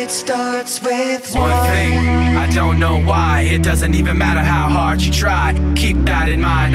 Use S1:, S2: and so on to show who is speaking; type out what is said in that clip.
S1: It starts with
S2: One thing, I don't know why. It doesn't even matter how hard you try. Keep that in mind.